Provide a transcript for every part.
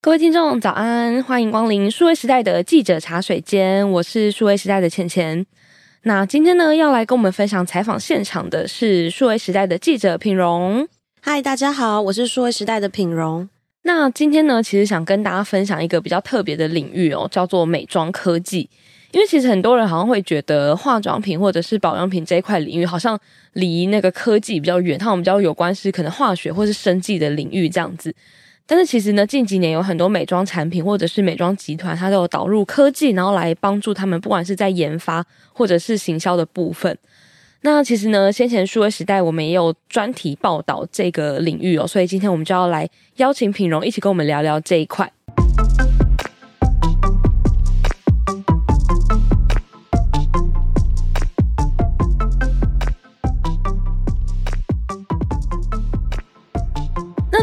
各位听众早安，欢迎光临数位时代的记者茶水间，我是数位时代的倩倩。那今天呢，要来跟我们分享采访现场的是数位时代的记者品荣。嗨，大家好，我是数位时代的品荣。那今天呢，其实想跟大家分享一个比较特别的领域哦，叫做美妆科技。因为其实很多人好像会觉得化妆品或者是保养品这一块领域好像离那个科技比较远，他们比较有关是可能化学或是生技的领域这样子。但是其实呢，近几年有很多美妆产品或者是美妆集团，它都有导入科技，然后来帮助他们，不管是在研发或者是行销的部分。那其实呢，先前数位时代我们也有专题报道这个领域哦，所以今天我们就要来邀请品荣一起跟我们聊聊这一块。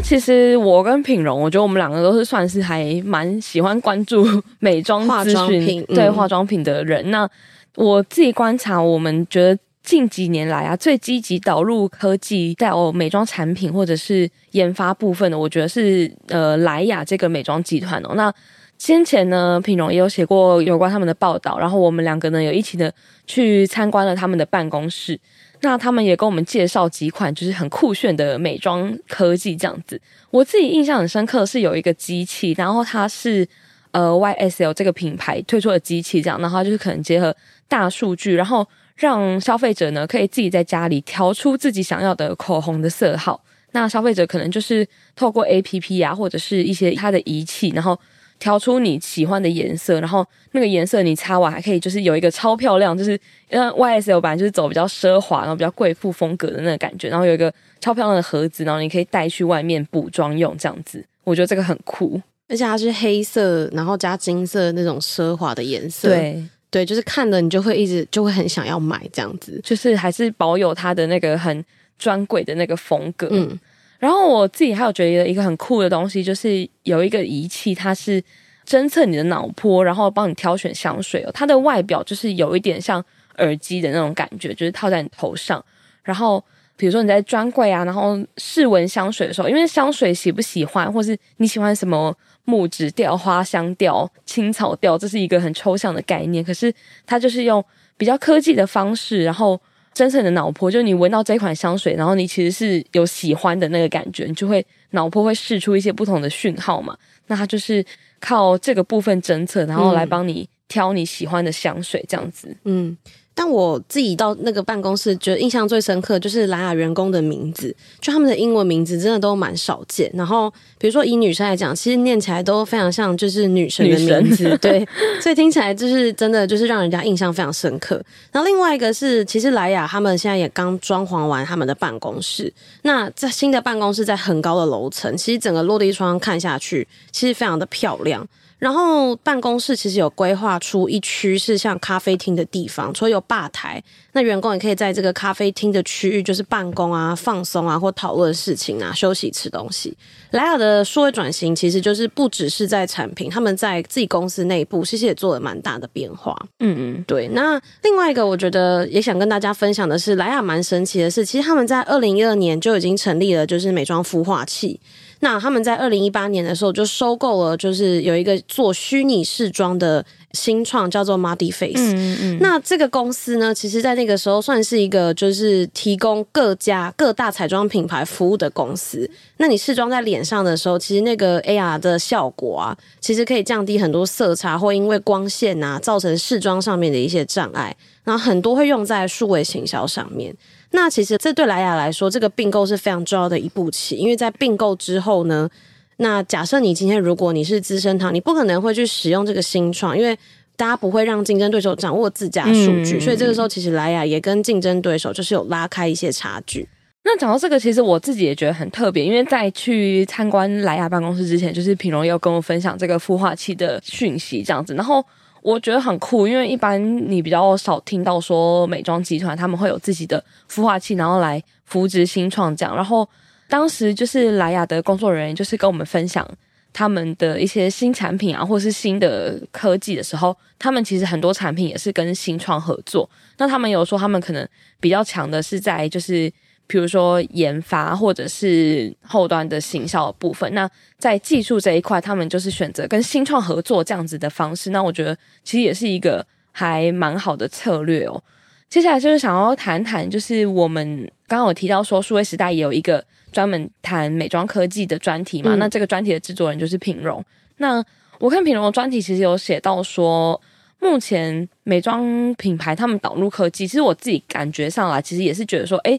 其实我跟品荣，我觉得我们两个都是算是还蛮喜欢关注美妆资讯、化妆品，对化妆品的人。嗯、那我自己观察，我们觉得近几年来啊，最积极导入科技在哦美妆产品或者是研发部分的，我觉得是呃莱雅这个美妆集团哦。那先前呢，品荣也有写过有关他们的报道，然后我们两个呢有一起的去参观了他们的办公室。那他们也跟我们介绍几款就是很酷炫的美妆科技这样子。我自己印象很深刻是有一个机器，然后它是呃 YSL 这个品牌推出的机器，这样，然后它就是可能结合大数据，然后让消费者呢可以自己在家里调出自己想要的口红的色号。那消费者可能就是透过 APP 啊，或者是一些它的仪器，然后。调出你喜欢的颜色，然后那个颜色你擦完还可以，就是有一个超漂亮，就是因为 YSL 版就是走比较奢华，然后比较贵妇风格的那个感觉，然后有一个超漂亮的盒子，然后你可以带去外面补妆用，这样子，我觉得这个很酷，而且它是黑色，然后加金色那种奢华的颜色，对。对，就是看了你就会一直就会很想要买这样子，就是还是保有它的那个很专柜的那个风格，嗯。然后我自己还有觉得一个很酷的东西，就是有一个仪器，它是侦测你的脑波，然后帮你挑选香水哦。它的外表就是有一点像耳机的那种感觉，就是套在你头上。然后比如说你在专柜啊，然后试闻香水的时候，因为香水喜不喜欢，或是你喜欢什么木质调、花香调、青草调，这是一个很抽象的概念。可是它就是用比较科技的方式，然后。侦测你的脑波，就是你闻到这款香水，然后你其实是有喜欢的那个感觉，你就会脑波会试出一些不同的讯号嘛。那它就是靠这个部分侦测，然后来帮你挑你喜欢的香水，这样子。嗯。但我自己到那个办公室，觉得印象最深刻就是莱雅员工的名字，就他们的英文名字真的都蛮少见。然后比如说以女生来讲，其实念起来都非常像就是女神的名字，对，所以听起来就是真的就是让人家印象非常深刻。然后另外一个是，其实莱雅他们现在也刚装潢完他们的办公室，那在新的办公室在很高的楼层，其实整个落地窗看下去，其实非常的漂亮。然后办公室其实有规划出一区是像咖啡厅的地方，除了有吧台，那员工也可以在这个咖啡厅的区域就是办公啊、放松啊或讨论事情啊、休息吃东西。莱雅的数位转型其实就是不只是在产品，他们在自己公司内部其实也做了蛮大的变化。嗯嗯，对。那另外一个我觉得也想跟大家分享的是，莱雅蛮神奇的是，其实他们在二零一二年就已经成立了就是美妆孵化器。那他们在二零一八年的时候就收购了，就是有一个做虚拟试妆的新创，叫做 Muddy Face。嗯嗯。那这个公司呢，其实在那个时候算是一个就是提供各家各大彩妆品牌服务的公司。那你试妆在脸上的时候，其实那个 AR 的效果啊，其实可以降低很多色差，或因为光线啊造成试妆上面的一些障碍。然后很多会用在数位行销上面。那其实这对莱雅来说，这个并购是非常重要的一步棋，因为在并购之后呢，那假设你今天如果你是资生堂，你不可能会去使用这个新创，因为大家不会让竞争对手掌握自家数据，嗯、所以这个时候其实莱雅也跟竞争对手就是有拉开一些差距。那讲到这个，其实我自己也觉得很特别，因为在去参观莱雅办公室之前，就是品荣也有跟我分享这个孵化器的讯息，这样子，然后。我觉得很酷，因为一般你比较少听到说美妆集团他们会有自己的孵化器，然后来扶植新创这样。然后当时就是莱雅的工作人员就是跟我们分享他们的一些新产品啊，或是新的科技的时候，他们其实很多产品也是跟新创合作。那他们有说他们可能比较强的是在就是比如说研发或者是后端的行销部分。那在技术这一块，他们就是选择跟新创合作这样子的方式。那我觉得其实也是一个还蛮好的策略哦。接下来就是想要谈谈，就是我们刚刚有提到说，数位时代也有一个专门谈美妆科技的专题嘛。嗯、那这个专题的制作人就是品荣。那我看品荣的专题其实有写到说，目前美妆品牌他们导入科技，其实我自己感觉上来，其实也是觉得说，哎，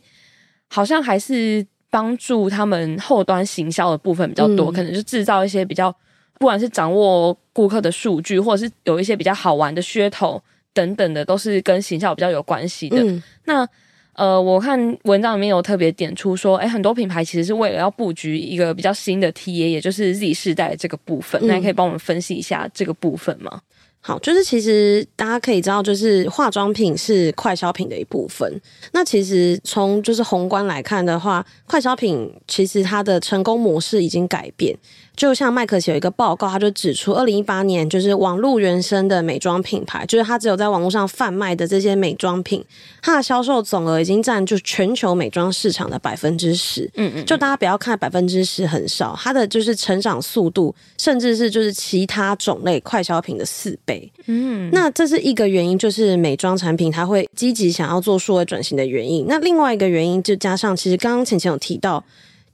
好像还是帮助他们后端行销的部分比较多，嗯、可能就制造一些比较，不管是掌握顾客的数据，或者是有一些比较好玩的噱头等等的，都是跟行销比较有关系的。嗯、那呃，我看文章里面有特别点出说，哎，很多品牌其实是为了要布局一个比较新的 TA，也就是 Z 世代的这个部分，嗯、那你可以帮我们分析一下这个部分吗？好，就是其实大家可以知道，就是化妆品是快消品的一部分。那其实从就是宏观来看的话，快消品其实它的成功模式已经改变。就像麦克写有一个报告，他就指出，二零一八年就是网络原生的美妆品牌，就是它只有在网络上贩卖的这些美妆品，它的销售总额已经占就全球美妆市场的百分之十。嗯嗯，就大家不要看百分之十很少，它的就是成长速度，甚至是就是其他种类快消品的四倍。嗯，那这是一个原因，就是美妆产品它会积极想要做数位转型的原因。那另外一个原因，就加上其实刚刚浅浅有提到。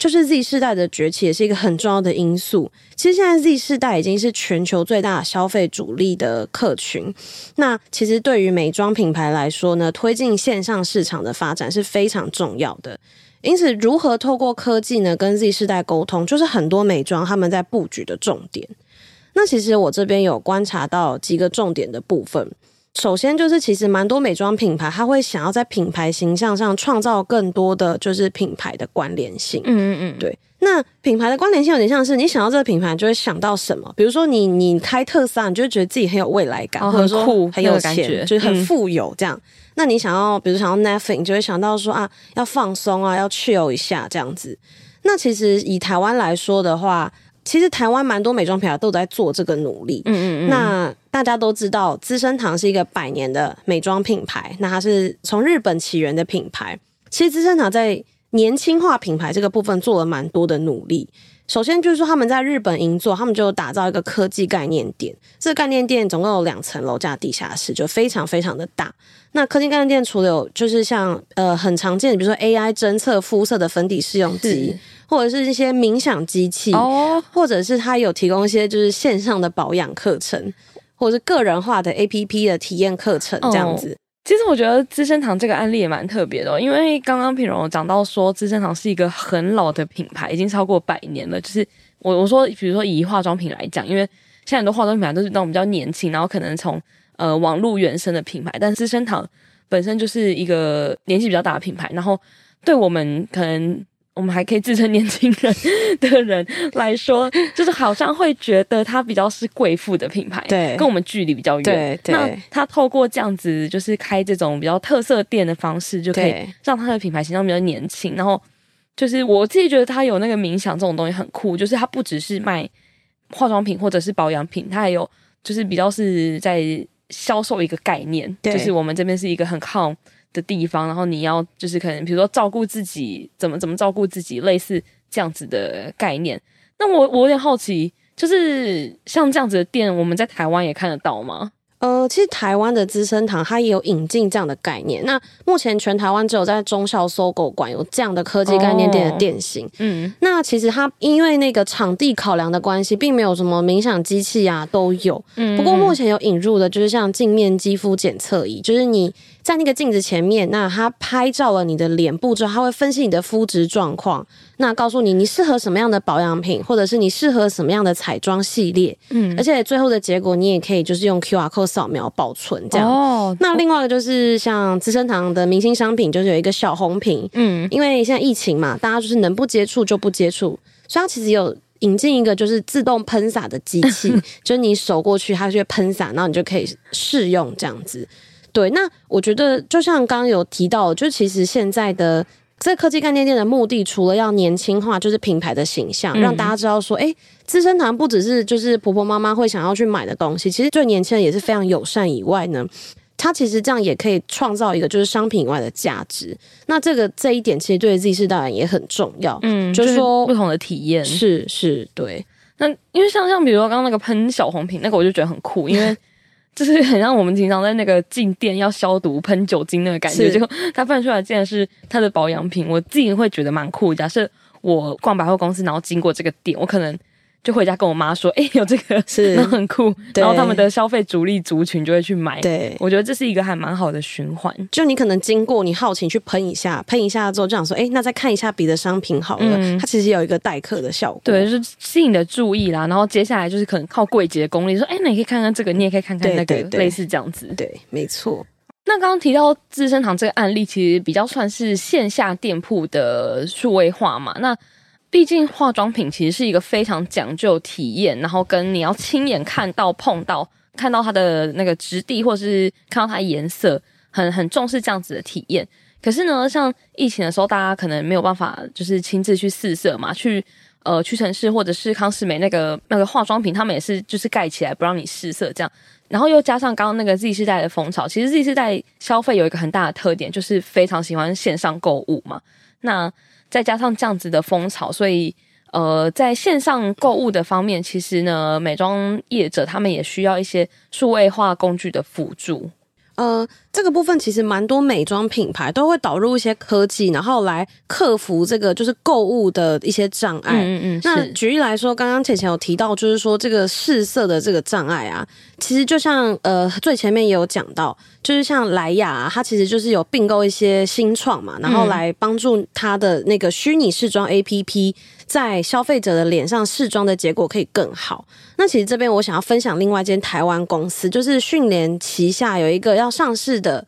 就是 Z 世代的崛起也是一个很重要的因素。其实现在 Z 世代已经是全球最大消费主力的客群。那其实对于美妆品牌来说呢，推进线上市场的发展是非常重要的。因此，如何透过科技呢，跟 Z 世代沟通，就是很多美妆他们在布局的重点。那其实我这边有观察到几个重点的部分。首先就是，其实蛮多美妆品牌，它会想要在品牌形象上创造更多的就是品牌的关联性。嗯嗯嗯，对。那品牌的关联性有点像是你想到这个品牌，就会想到什么？比如说你你开特斯拉，你就会觉得自己很有未来感，哦、或者说酷很有钱，那个、就是很富有这样。嗯、那你想要，比如想要你就会想到说啊，要放松啊，要 chill 一下这样子。那其实以台湾来说的话。其实台湾蛮多美妆品牌都在做这个努力。嗯嗯嗯。那大家都知道，资生堂是一个百年的美妆品牌，那它是从日本起源的品牌。其实资生堂在年轻化品牌这个部分做了蛮多的努力。首先就是说，他们在日本银座，他们就打造一个科技概念店。这个概念店总共有两层楼加地下室，就非常非常的大。那科技概念店除了有就是像呃很常见的，比如说 AI 侦测肤色的粉底试用机。或者是一些冥想机器，oh. 或者是它有提供一些就是线上的保养课程，或者是个人化的 APP 的体验课程这样子。Oh. 其实我觉得资生堂这个案例也蛮特别的，因为刚刚品荣讲到说资生堂是一个很老的品牌，已经超过百年了。就是我我说，比如说以化妆品来讲，因为现在很多化妆品牌都是那种比较年轻，然后可能从呃网络原生的品牌，但资生堂本身就是一个年纪比较大的品牌，然后对我们可能。我们还可以自称年轻人的人来说，就是好像会觉得它比较是贵妇的品牌，对，跟我们距离比较远。对，对，那他透过这样子，就是开这种比较特色店的方式，就可以让他的品牌形象比较年轻。然后，就是我自己觉得他有那个冥想这种东西很酷，就是他不只是卖化妆品或者是保养品，他还有就是比较是在销售一个概念，就是我们这边是一个很靠。的地方，然后你要就是可能比如说照顾自己，怎么怎么照顾自己，类似这样子的概念。那我我有点好奇，就是像这样子的店，我们在台湾也看得到吗？呃，其实台湾的资生堂它也有引进这样的概念。那目前全台湾只有在忠孝 SOGO 馆有这样的科技概念店的店型。哦、嗯，那其实它因为那个场地考量的关系，并没有什么冥想机器啊都有。嗯，不过目前有引入的就是像镜面肌肤检测仪，就是你在那个镜子前面，那他拍照了你的脸部之后，他会分析你的肤质状况。那告诉你，你适合什么样的保养品，或者是你适合什么样的彩妆系列，嗯，而且最后的结果你也可以就是用 QR code 扫描保存这样。哦，那另外一个就是像资生堂的明星商品，就是有一个小红瓶，嗯，因为现在疫情嘛，大家就是能不接触就不接触，所以它其实有引进一个就是自动喷洒的机器，就是你手过去，它就会喷洒，然后你就可以试用这样子。对，那我觉得就像刚刚有提到，就其实现在的。这科技概念店的目的，除了要年轻化，就是品牌的形象，让大家知道说，哎，资生堂不只是就是婆婆妈妈会想要去买的东西，其实对年轻人也是非常友善以外呢，它其实这样也可以创造一个就是商品以外的价值。那这个这一点其实对 Z 世代而言也很重要。嗯，就是说不同的体验是是，对。那因为像像比如说刚刚那个喷小红瓶，那个我就觉得很酷，因为就是很像我们平常在那个进店要消毒喷酒精那个感觉，结果它放出来竟然是它的保养品，我自己会觉得蛮酷。假设我逛百货公司，然后经过这个店，我可能。就回家跟我妈说，哎、欸，有这个 是，那 很酷。然后他们的消费主力族群就会去买。对，我觉得这是一个还蛮好的循环。就你可能经过，你好奇去喷一下，喷一下之后就想说，哎、欸，那再看一下别的商品好了。嗯、它其实有一个待客的效果。对，就是吸引你的注意啦。然后接下来就是可能靠柜姐的功力，说，哎、欸，那你可以看看这个，你也可以看看那个，类似这样子。对，没错。那刚刚提到资生堂这个案例，其实比较算是线下店铺的数位化嘛。那毕竟化妆品其实是一个非常讲究体验，然后跟你要亲眼看到、碰到、看到它的那个质地，或者是看到它颜色，很很重视这样子的体验。可是呢，像疫情的时候，大家可能没有办法就是亲自去试色嘛，去呃屈臣氏或者是康士美那个那个化妆品，他们也是就是盖起来不让你试色这样。然后又加上刚刚那个 Z 世代的风潮，其实 Z 世代消费有一个很大的特点，就是非常喜欢线上购物嘛。那再加上这样子的风潮，所以呃，在线上购物的方面，其实呢，美妆业者他们也需要一些数位化工具的辅助。呃，这个部分其实蛮多美妆品牌都会导入一些科技，然后来克服这个就是购物的一些障碍。嗯嗯，那举例来说，刚刚浅浅有提到，就是说这个试色的这个障碍啊，其实就像呃最前面也有讲到，就是像莱雅啊，它其实就是有并购一些新创嘛，然后来帮助它的那个虚拟试妆 APP。在消费者的脸上试妆的结果可以更好。那其实这边我想要分享另外一间台湾公司，就是迅联旗下有一个要上市的。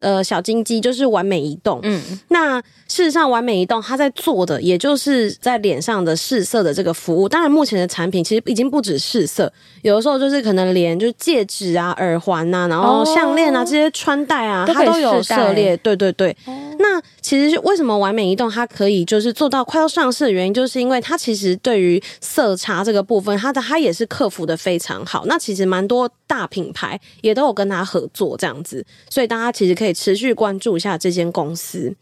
呃，小金鸡就是完美移动。嗯，那事实上，完美移动它在做的，也就是在脸上的试色的这个服务。当然，目前的产品其实已经不止试色，有的时候就是可能连就是戒指啊、耳环啊，然后项链啊、哦、这些穿戴啊，它都有涉猎。对对对。其实为什么完美移动它可以就是做到快要上市的原因，就是因为它其实对于色差这个部分，它的它也是克服的非常好。那其实蛮多大品牌也都有跟它合作这样子，所以大家其实可以。持续关注一下这间公司。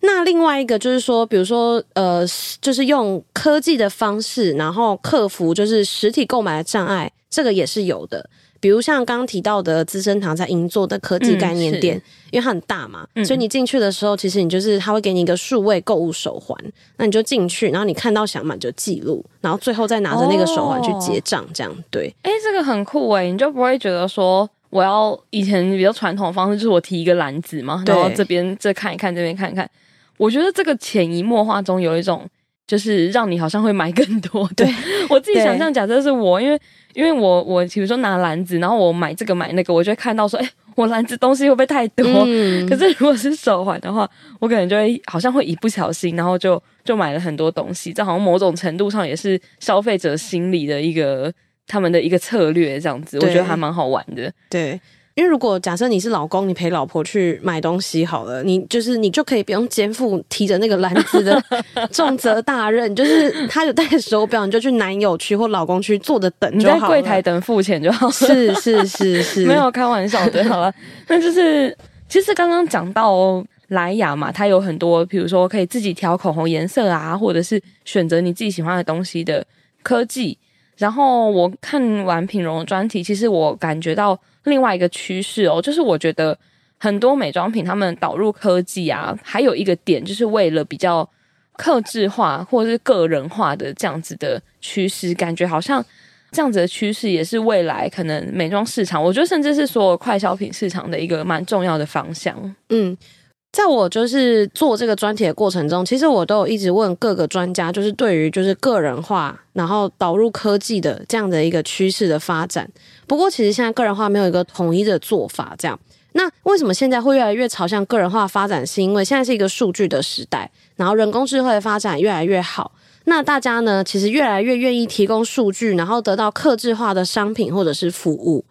那另外一个就是说，比如说，呃，就是用科技的方式，然后克服就是实体购买的障碍，这个也是有的。比如像刚刚提到的资生堂在银座的科技概念店，嗯、因为它很大嘛，嗯、所以你进去的时候，其实你就是他会给你一个数位购物手环，那你就进去，然后你看到想买就记录，然后最后再拿着那个手环去结账，这样、哦、对。哎，这个很酷哎，你就不会觉得说。我要以前比较传统的方式，就是我提一个篮子嘛，然后这边这看一看，这边看一看。我觉得这个潜移默化中有一种，就是让你好像会买更多。对，我自己想象，假设是我，因为因为我我比如说拿篮子，然后我买这个买那个，我就会看到说，哎，我篮子东西会不会太多？嗯、可是如果是手环的话，我可能就会好像会一不小心，然后就就买了很多东西。这好像某种程度上也是消费者心理的一个。他们的一个策略这样子，我觉得还蛮好玩的。对，因为如果假设你是老公，你陪老婆去买东西好了，你就是你就可以不用肩负提着那个篮子的 重责大任，就是她有戴手表，你就去男友区或老公区坐着等就好了，你在柜台等付钱就好了。是是是是，没有开玩笑的，好了。那就是其实刚刚讲到莱雅嘛，它有很多，比如说可以自己调口红颜色啊，或者是选择你自己喜欢的东西的科技。然后我看完品容的专题，其实我感觉到另外一个趋势哦，就是我觉得很多美妆品他们导入科技啊，还有一个点就是为了比较克制化或者是个人化的这样子的趋势，感觉好像这样子的趋势也是未来可能美妆市场，我觉得甚至是所有快消品市场的一个蛮重要的方向。嗯。在我就是做这个专题的过程中，其实我都有一直问各个专家，就是对于就是个人化，然后导入科技的这样的一个趋势的发展。不过，其实现在个人化没有一个统一的做法。这样，那为什么现在会越来越朝向个人化发展？是因为现在是一个数据的时代，然后人工智慧的发展越来越好。那大家呢，其实越来越愿意提供数据，然后得到客制化的商品或者是服务。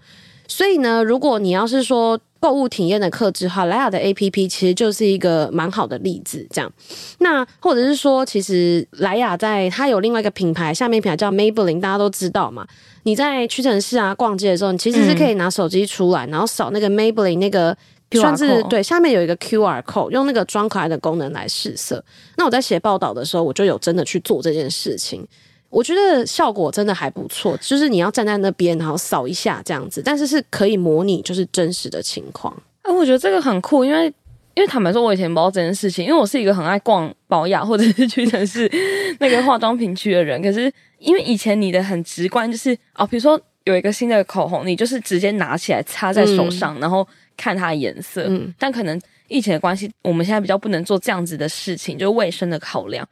所以呢，如果你要是说购物体验的克制化，莱雅的 APP 其实就是一个蛮好的例子。这样，那或者是说，其实莱雅在它有另外一个品牌，下面品牌叫 Maybelline，大家都知道嘛。你在屈臣氏啊逛街的时候，你其实是可以拿手机出来，嗯、然后扫那个 Maybelline 那个，算是对，下面有一个 QR code，用那个装可爱的功能来试色。那我在写报道的时候，我就有真的去做这件事情。我觉得效果真的还不错，就是你要站在那边，然后扫一下这样子，但是是可以模拟就是真实的情况。哎、啊，我觉得这个很酷，因为因为坦白说，我以前不知道这件事情，因为我是一个很爱逛宝雅或者是屈臣氏那个化妆品区的人。可是因为以前你的很直观，就是哦，比如说有一个新的口红，你就是直接拿起来擦在手上，嗯、然后看它的颜色。嗯，但可能疫情的关系，我们现在比较不能做这样子的事情，就是卫生的考量。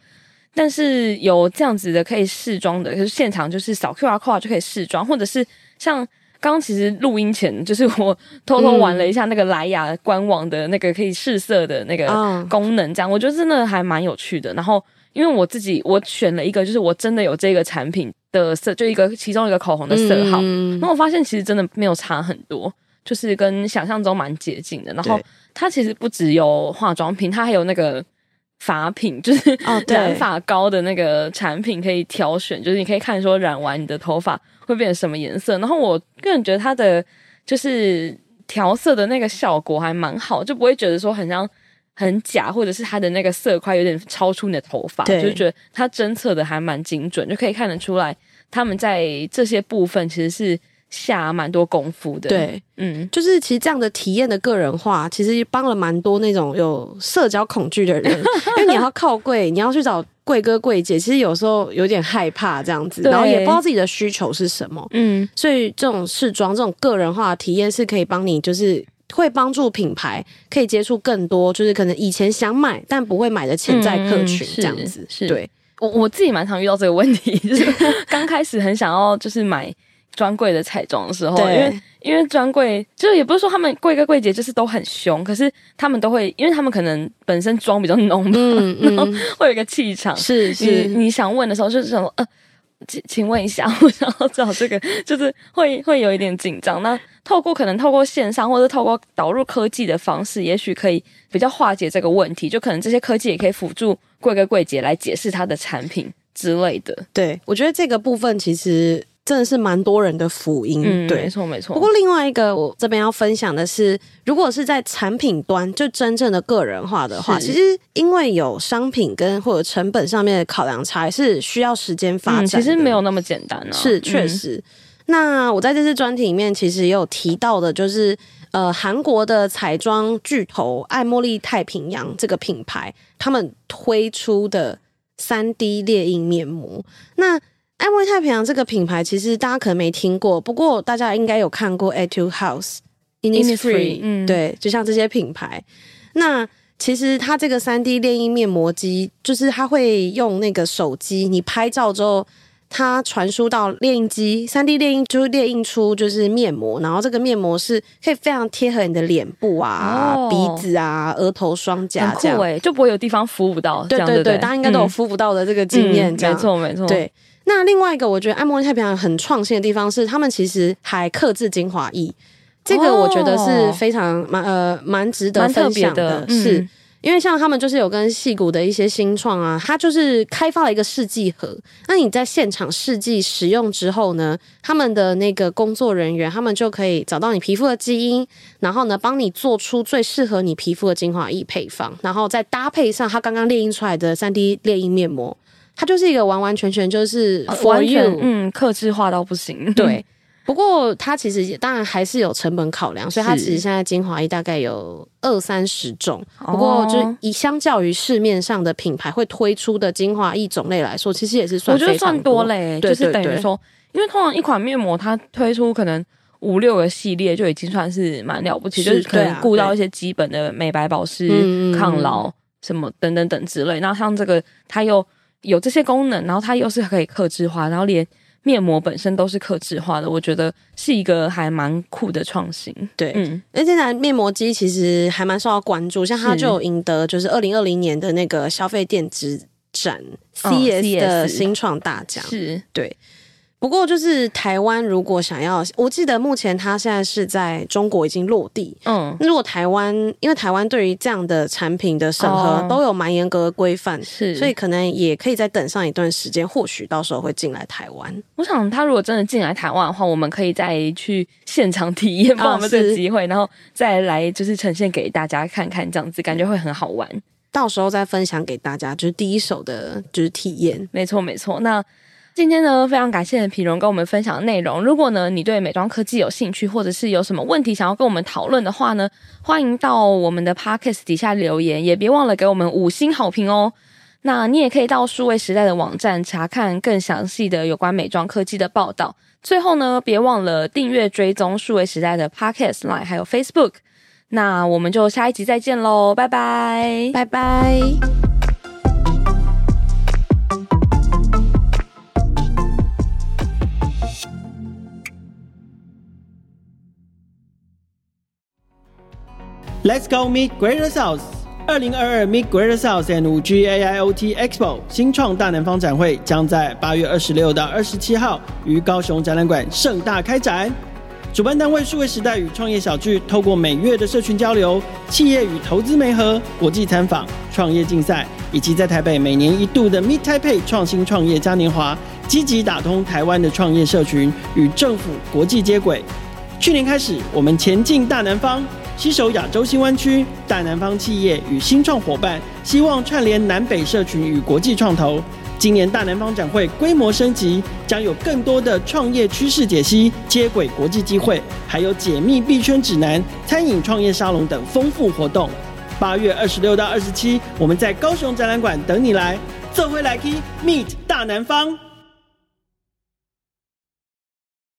但是有这样子的可以试妆的，就是现场就是扫 QR code 就可以试妆，或者是像刚刚其实录音前，就是我偷偷玩了一下那个莱雅官网的那个可以试色的那个功能，这样、嗯、我觉得真的还蛮有趣的。然后因为我自己我选了一个，就是我真的有这个产品的色，就一个其中一个口红的色号，那、嗯、我发现其实真的没有差很多，就是跟想象中蛮接近的。然后它其实不只有化妆品，它还有那个。发品 就是染发膏的那个产品可以挑选，哦、就是你可以看说染完你的头发会变成什么颜色。然后我个人觉得它的就是调色的那个效果还蛮好，就不会觉得说很像很假，或者是它的那个色块有点超出你的头发，对就觉得它侦测的还蛮精准，就可以看得出来他们在这些部分其实是。下蛮多功夫的，对，嗯，就是其实这样的体验的个人化，其实帮了蛮多那种有社交恐惧的人，因为你要靠柜，你要去找柜哥柜姐，其实有时候有点害怕这样子，然后也不知道自己的需求是什么，嗯，所以这种试装这种个人化的体验是可以帮你，就是会帮助品牌可以接触更多，就是可能以前想买但不会买的潜在客群这样子，是。对。我我自己蛮常遇到这个问题，就是刚开始很想要就是买。专柜的彩妆的时候，因为因为专柜就是也不是说他们柜哥柜姐就是都很凶，可是他们都会，因为他们可能本身妆比较浓嘛，嗯嗯、然后会有一个气场。是是你，你想问的时候就是什么呃，请请问一下，我想要找这个，就是会会有一点紧张。那透过可能透过线上或者透过导入科技的方式，也许可以比较化解这个问题。就可能这些科技也可以辅助柜哥柜姐来解释他的产品之类的。对，我觉得这个部分其实。真的是蛮多人的福音，嗯、对，没错没错。不过另外一个，我这边要分享的是，如果是在产品端就真正的个人化的话，其实因为有商品跟或者成本上面的考量差，还是需要时间发展、嗯。其实没有那么简单啊，是确实。嗯、那我在这次专题里面其实也有提到的，就是呃，韩国的彩妆巨头爱茉莉太平洋这个品牌，他们推出的三 D 猎印面膜，那。爱茉莉太平洋这个品牌，其实大家可能没听过，不过大家应该有看过 Etude House、Innisfree，嗯，对，就像这些品牌。那其实它这个三 D 炼印面膜机，就是它会用那个手机，你拍照之后，它传输到列印机，三 D 炼印就会列印出就是面膜，然后这个面膜是可以非常贴合你的脸部啊、哦、鼻子啊、额头、双颊这样，就不会有地方敷不到。对对对，大家应该都有敷不到的这个经验，没错没错，对。那另外一个，我觉得爱茉莉太平洋很创新的地方是，他们其实还克制精华液，这个我觉得是非常蛮呃蛮值得分享的，的是、嗯、因为像他们就是有跟戏骨的一些新创啊，他就是开发了一个试剂盒，那你在现场试剂使用之后呢，他们的那个工作人员他们就可以找到你皮肤的基因，然后呢帮你做出最适合你皮肤的精华液配方，然后再搭配上他刚刚列印出来的三 D 列印面膜。它就是一个完完全全就是 for you，完全嗯，克制化到不行。对，不过它其实也当然还是有成本考量，所以它其实现在精华液大概有二三十种。不过就是以相较于市面上的品牌会推出的精华液种类来说，其实也是算我觉得算多嘞。就是等于说，因为通常一款面膜它推出可能五六个系列就已经算是蛮了不起，是就是可能顾到一些基本的美白保湿、啊、抗老什么等等等之类。那像这个，它又有这些功能，然后它又是可以克制化，然后连面膜本身都是克制化的，我觉得是一个还蛮酷的创新。对，嗯，那现在面膜机其实还蛮受到关注，像它就有赢得就是二零二零年的那个消费电子展 CES 的新创大奖。是，对。不过就是台湾如果想要，我记得目前它现在是在中国已经落地。嗯，如果台湾，因为台湾对于这样的产品的审核都有蛮严格的规范，是，所以可能也可以再等上一段时间，或许到时候会进来台湾。我想他如果真的进来台湾的话，我们可以再去现场体验，把我们这个机会，然后再来就是呈现给大家看看，这样子感觉会很好玩。到时候再分享给大家，就是第一手的，就是体验。没错，没错。那今天呢，非常感谢品蓉跟我们分享的内容。如果呢，你对美妆科技有兴趣，或者是有什么问题想要跟我们讨论的话呢，欢迎到我们的 Podcast 底下留言，也别忘了给我们五星好评哦。那你也可以到数位时代的网站查看更详细的有关美妆科技的报道。最后呢，别忘了订阅追踪数位时代的 Podcast Line 还有 Facebook。那我们就下一集再见喽，拜拜，拜拜。Let's go meet Greater South！二零二二 Meet Greater South and 五 G AIoT Expo 新创大南方展会将在八月二十六到二十七号于高雄展览馆盛大开展。主办单位数位时代与创业小聚，透过每月的社群交流、企业与投资媒合、国际参访、创业竞赛，以及在台北每年一度的 Meet Taipei 创新创业嘉年华，积极打通台湾的创业社群与政府国际接轨。去年开始，我们前进大南方，携手亚洲新湾区大南方企业与新创伙伴，希望串联南北社群与国际创投。今年大南方展会规模升级，将有更多的创业趋势解析、接轨国际机会，还有解密币圈指南、餐饮创业沙龙等丰富活动。八月二十六到二十七，我们在高雄展览馆等你来，这回来 key meet 大南方。